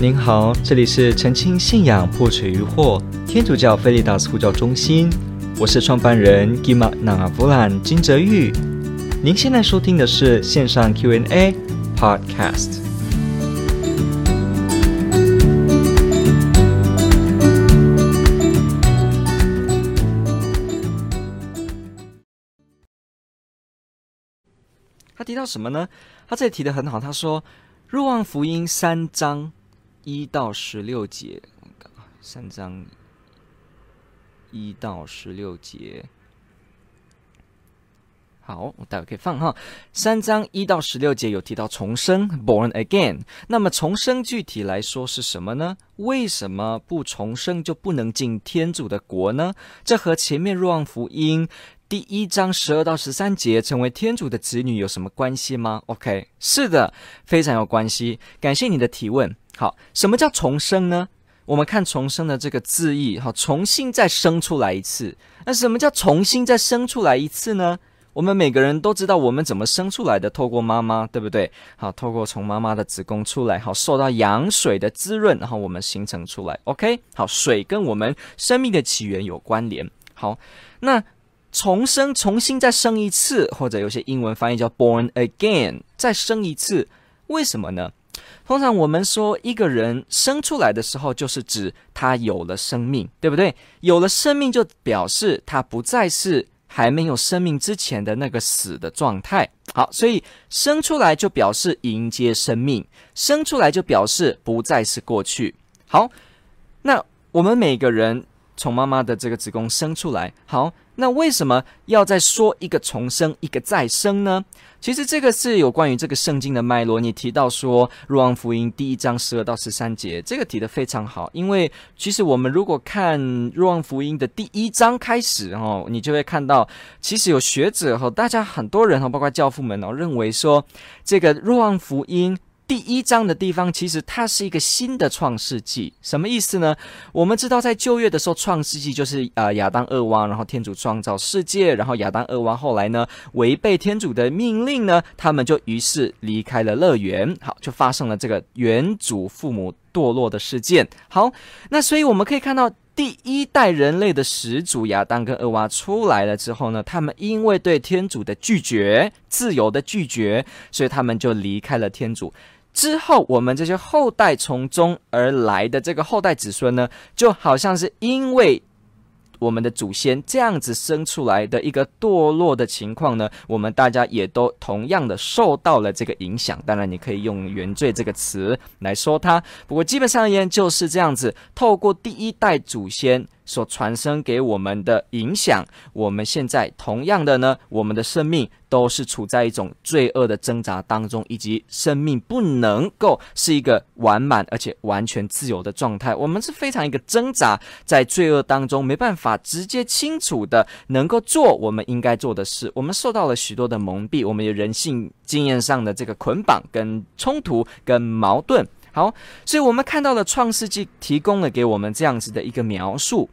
您好，这里是澄清信仰破除疑惑天主教菲利达斯呼叫中心，我是创办人 Gima Navavulan 金泽玉。您现在收听的是线上 Q&A Podcast。他提到什么呢？他这里提的很好，他说《若望福音》三章。一到十六节，三章一到十六节。好，我待会可以放哈。三章一到十六节有提到重生 （born again）。那么重生具体来说是什么呢？为什么不重生就不能进天主的国呢？这和前面若望福音第一章十二到十三节成为天主的子女有什么关系吗？OK，是的，非常有关系。感谢你的提问。好，什么叫重生呢？我们看重生的这个字义，哈，重新再生出来一次。那什么叫重新再生出来一次呢？我们每个人都知道我们怎么生出来的，透过妈妈，对不对？好，透过从妈妈的子宫出来，好，受到羊水的滋润，然后我们形成出来。OK，好，水跟我们生命的起源有关联。好，那重生，重新再生一次，或者有些英文翻译叫 born again，再生一次，为什么呢？通常我们说一个人生出来的时候，就是指他有了生命，对不对？有了生命，就表示他不再是还没有生命之前的那个死的状态。好，所以生出来就表示迎接生命，生出来就表示不再是过去。好，那我们每个人从妈妈的这个子宫生出来，好。那为什么要再说一个重生，一个再生呢？其实这个是有关于这个圣经的脉络。你提到说《若望福音》第一章十二到十三节，这个提得非常好。因为其实我们如果看《若望福音》的第一章开始哦，你就会看到，其实有学者和大家很多人哈，包括教父们哦，认为说这个《若望福音》。第一章的地方，其实它是一个新的创世纪，什么意思呢？我们知道，在旧约的时候，创世纪就是呃亚当、厄娃，然后天主创造世界，然后亚当、厄娃后来呢违背天主的命令呢，他们就于是离开了乐园，好，就发生了这个原祖父母堕落的事件。好，那所以我们可以看到。第一代人类的始祖亚当跟厄娃出来了之后呢，他们因为对天主的拒绝，自由的拒绝，所以他们就离开了天主。之后，我们这些后代从中而来的这个后代子孙呢，就好像是因为。我们的祖先这样子生出来的一个堕落的情况呢，我们大家也都同样的受到了这个影响。当然，你可以用原罪这个词来说它，不过基本上而言就是这样子，透过第一代祖先。所传生给我们的影响，我们现在同样的呢，我们的生命都是处在一种罪恶的挣扎当中，以及生命不能够是一个完满而且完全自由的状态。我们是非常一个挣扎在罪恶当中，没办法直接清楚的能够做我们应该做的事。我们受到了许多的蒙蔽，我们有人性经验上的这个捆绑、跟冲突、跟矛盾。好，所以我们看到了创世纪提供了给我们这样子的一个描述。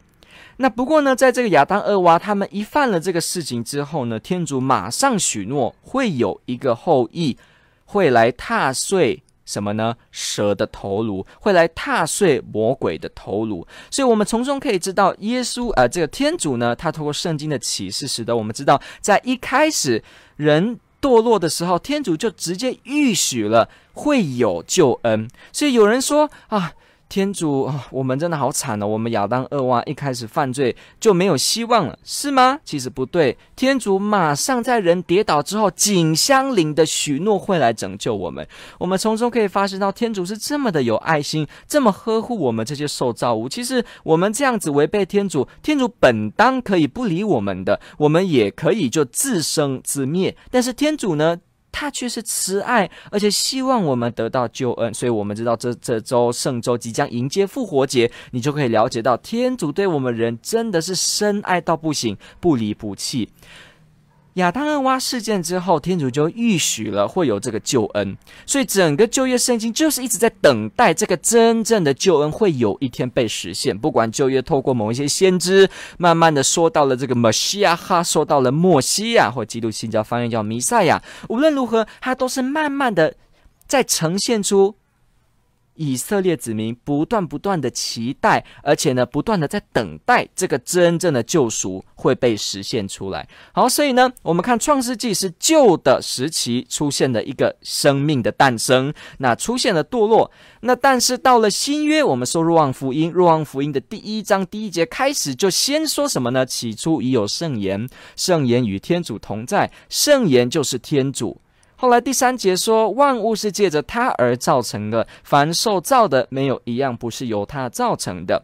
那不过呢，在这个亚当、厄娃他们一犯了这个事情之后呢，天主马上许诺会有一个后裔会来踏碎什么呢？蛇的头颅，会来踏碎魔鬼的头颅。所以，我们从中可以知道，耶稣呃，这个天主呢，他透过圣经的启示，使得我们知道，在一开始人堕落的时候，天主就直接预许了会有救恩。所以有人说啊。天主，我们真的好惨哦！我们亚当、厄娃一开始犯罪就没有希望了，是吗？其实不对，天主马上在人跌倒之后，紧相邻的许诺会来拯救我们。我们从中可以发现到，天主是这么的有爱心，这么呵护我们这些受造物。其实我们这样子违背天主，天主本当可以不理我们的，我们也可以就自生自灭。但是天主呢？他却是慈爱，而且希望我们得到救恩，所以我们知道这这周圣周即将迎接复活节，你就可以了解到天主对我们人真的是深爱到不行，不离不弃。亚当厄娃事件之后，天主就预许了会有这个救恩，所以整个旧约圣经就是一直在等待这个真正的救恩会有一天被实现。不管旧约透过某一些先知，慢慢的说到了这个马西亚哈，说到了莫西亚，或基督新教翻译叫弥赛亚，无论如何，它都是慢慢的在呈现出以色列子民不断不断的期待，而且呢，不断的在等待这个真正的救赎会被实现出来。好，所以呢，我们看创世纪是旧的时期出现的一个生命的诞生，那出现了堕落。那但是到了新约，我们说若望福音，若望福音的第一章第一节开始就先说什么呢？起初已有圣言，圣言与天主同在，圣言就是天主。后来第三节说，万物是借着它而造成的，凡受造的没有一样不是由它造成的。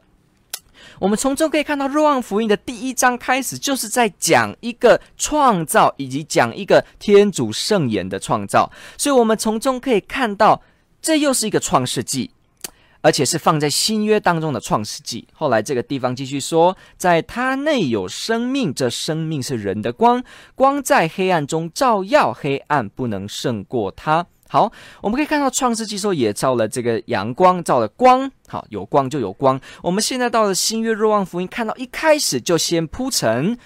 我们从中可以看到，若望福音的第一章开始就是在讲一个创造，以及讲一个天主圣言的创造。所以，我们从中可以看到，这又是一个创世纪。而且是放在新约当中的创世纪。后来这个地方继续说，在他内有生命，这生命是人的光，光在黑暗中照耀，黑暗不能胜过它。好，我们可以看到创世纪说也照了这个阳光，照了光。好，有光就有光。我们现在到了新约若望福音，看到一开始就先铺陈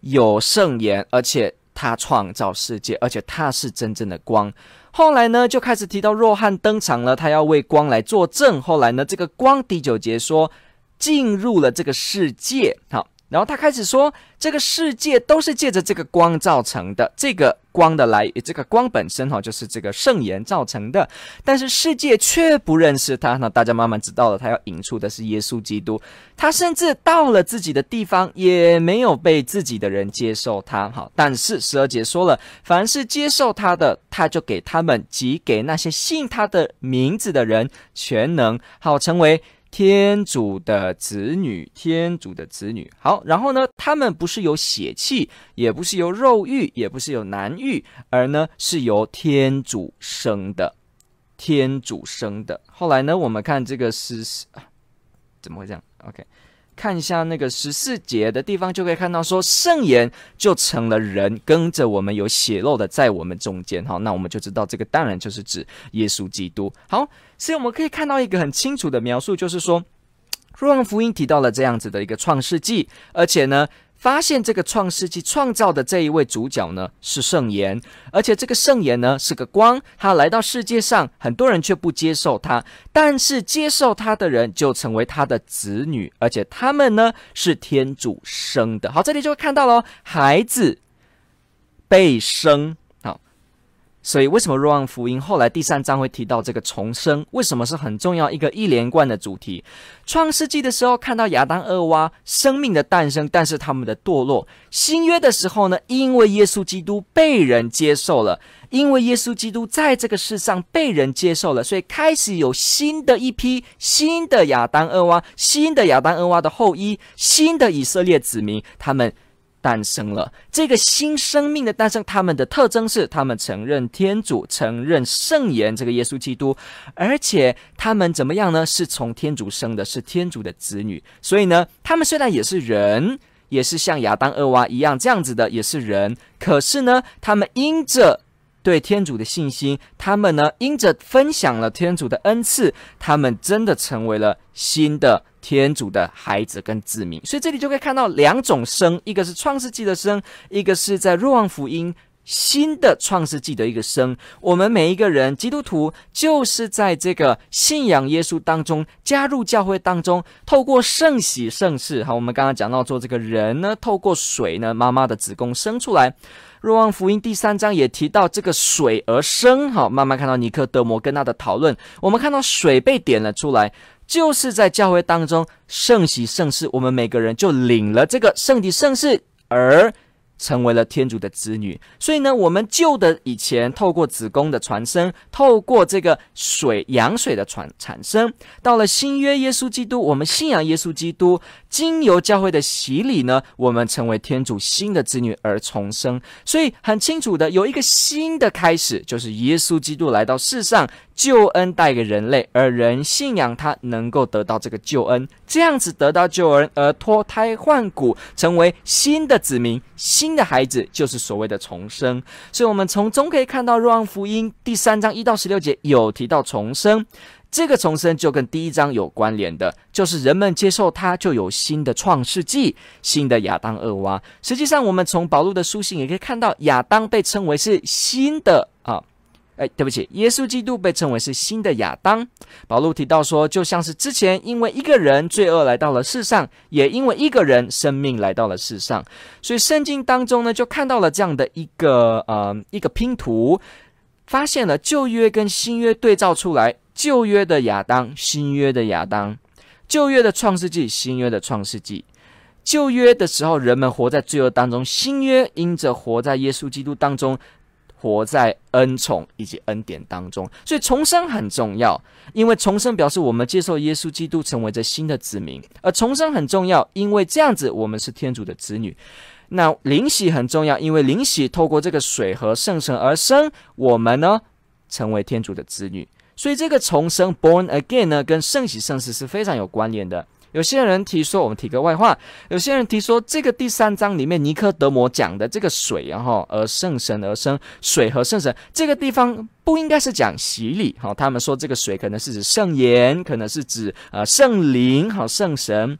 有圣言，而且他创造世界，而且他是真正的光。后来呢，就开始提到若翰登场了，他要为光来作证。后来呢，这个光第九节说进入了这个世界，好。然后他开始说，这个世界都是借着这个光造成的。这个光的来，这个光本身哈，就是这个圣言造成的。但是世界却不认识他。那大家慢慢知道了，他要引出的是耶稣基督。他甚至到了自己的地方，也没有被自己的人接受他。好，但是十二节说了，凡是接受他的，他就给他们及给那些信他的名字的人全能，好成为。天主的子女，天主的子女，好，然后呢，他们不是由血气，也不是由肉欲，也不是由男欲，而呢是由天主生的，天主生的。后来呢，我们看这个是是，怎么会这样？OK。看一下那个十四节的地方，就可以看到说，圣言就成了人，跟着我们有血肉的在我们中间。好，那我们就知道这个当然就是指耶稣基督。好，所以我们可以看到一个很清楚的描述，就是说，若望福音提到了这样子的一个创世纪，而且呢。发现这个创世纪创造的这一位主角呢，是圣言，而且这个圣言呢是个光，他来到世界上，很多人却不接受他，但是接受他的人就成为他的子女，而且他们呢是天主生的。好，这里就会看到了，孩子被生。所以，为什么若望福音后来第三章会提到这个重生？为什么是很重要一个一连贯的主题？创世纪的时候看到亚当、厄娃生命的诞生，但是他们的堕落。新约的时候呢，因为耶稣基督被人接受了，因为耶稣基督在这个世上被人接受了，所以开始有新的一批新的亚当、厄娃，新的亚当、厄娃的后裔，新的以色列子民，他们。诞生了这个新生命的诞生，他们的特征是他们承认天主，承认圣言这个耶稣基督，而且他们怎么样呢？是从天主生的，是天主的子女。所以呢，他们虽然也是人，也是像亚当、厄娃一样这样子的，也是人，可是呢，他们因着对天主的信心，他们呢因着分享了天主的恩赐，他们真的成为了新的。天主的孩子跟子民，所以这里就可以看到两种生，一个是创世纪的生，一个是在若望福音新的创世纪的一个生。我们每一个人基督徒，就是在这个信仰耶稣当中，加入教会当中，透过圣洗圣事。好，我们刚刚讲到说，这个人呢，透过水呢，妈妈的子宫生出来。若望福音第三章也提到这个水而生。好，慢慢看到尼科德摩跟他的讨论，我们看到水被点了出来。就是在教会当中圣洗圣事，我们每个人就领了这个圣体圣事而。成为了天主的子女，所以呢，我们旧的以前透过子宫的传生，透过这个水羊水的传产生，到了新约耶稣基督，我们信仰耶稣基督，经由教会的洗礼呢，我们成为天主新的子女而重生。所以很清楚的，有一个新的开始，就是耶稣基督来到世上，救恩带给人类，而人信仰他，能够得到这个救恩，这样子得到救恩而脱胎换骨，成为新的子民，新。的孩子就是所谓的重生，所以我们从中可以看到，若望福音第三章一到十六节有提到重生，这个重生就跟第一章有关联的，就是人们接受他，就有新的创世纪，新的亚当、厄娃。实际上，我们从保禄的书信也可以看到，亚当被称为是新的。哎，对不起，耶稣基督被称为是新的亚当。保罗提到说，就像是之前因为一个人罪恶来到了世上，也因为一个人生命来到了世上。所以圣经当中呢，就看到了这样的一个呃一个拼图，发现了旧约跟新约对照出来，旧约的亚当，新约的亚当，旧约的创世纪，新约的创世纪。旧约的时候，人们活在罪恶当中；新约因着活在耶稣基督当中。活在恩宠以及恩典当中，所以重生很重要，因为重生表示我们接受耶稣基督成为这新的子民，而重生很重要，因为这样子我们是天主的子女。那灵洗很重要，因为灵洗透过这个水和圣神而生，我们呢成为天主的子女。所以这个重生 （born again） 呢，跟圣洗圣事是非常有关联的。有些人提说，我们提个外话。有些人提说，这个第三章里面尼科德摩讲的这个水，然后而圣神而生，水和圣神这个地方不应该是讲洗礼。好，他们说这个水可能是指圣言，可能是指呃圣灵，好圣神。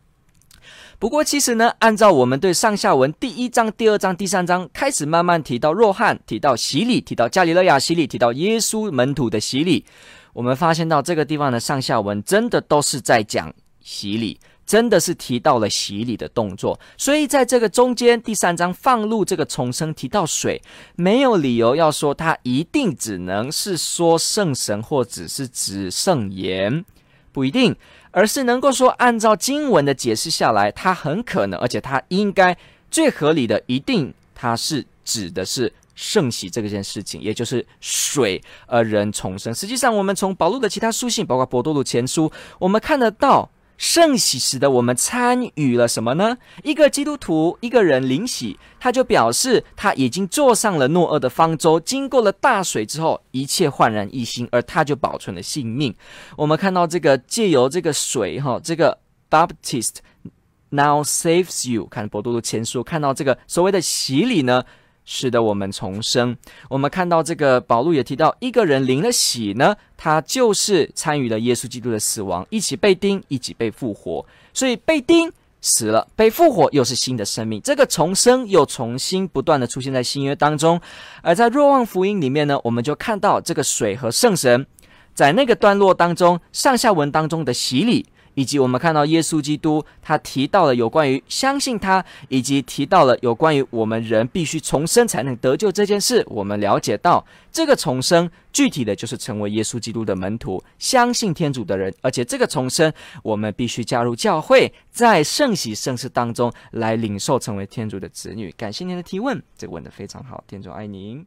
不过其实呢，按照我们对上下文第一章、第二章、第三章开始慢慢提到若翰，提到洗礼，提到加里勒亚洗礼，提到耶稣门徒的洗礼，我们发现到这个地方的上下文真的都是在讲。洗礼真的是提到了洗礼的动作，所以在这个中间第三章放入这个重生，提到水，没有理由要说它一定只能是说圣神或只是指圣言，不一定，而是能够说按照经文的解释下来，它很可能，而且它应该最合理的，一定它是指的是圣洗这件事情，也就是水而人重生。实际上，我们从保禄的其他书信，包括伯多禄前书，我们看得到。圣洗使得我们参与了什么呢？一个基督徒，一个人领洗，他就表示他已经坐上了诺厄的方舟，经过了大水之后，一切焕然一新，而他就保存了性命。我们看到这个借由这个水，哈，这个 Baptist now saves you。看伯多禄前书，看到这个所谓的洗礼呢，使得我们重生。我们看到这个保禄也提到，一个人领了洗呢，他就是参与了耶稣基督的死亡，一起被钉，一起被复活。所以被钉死了，被复活又是新的生命。这个重生又重新不断的出现在新约当中。而在若望福音里面呢，我们就看到这个水和圣神在那个段落当中，上下文当中的洗礼。以及我们看到耶稣基督，他提到了有关于相信他，以及提到了有关于我们人必须重生才能得救这件事。我们了解到，这个重生具体的就是成为耶稣基督的门徒，相信天主的人。而且这个重生，我们必须加入教会，在圣喜圣事当中来领受成为天主的子女。感谢您的提问，这个问得非常好，天主爱您。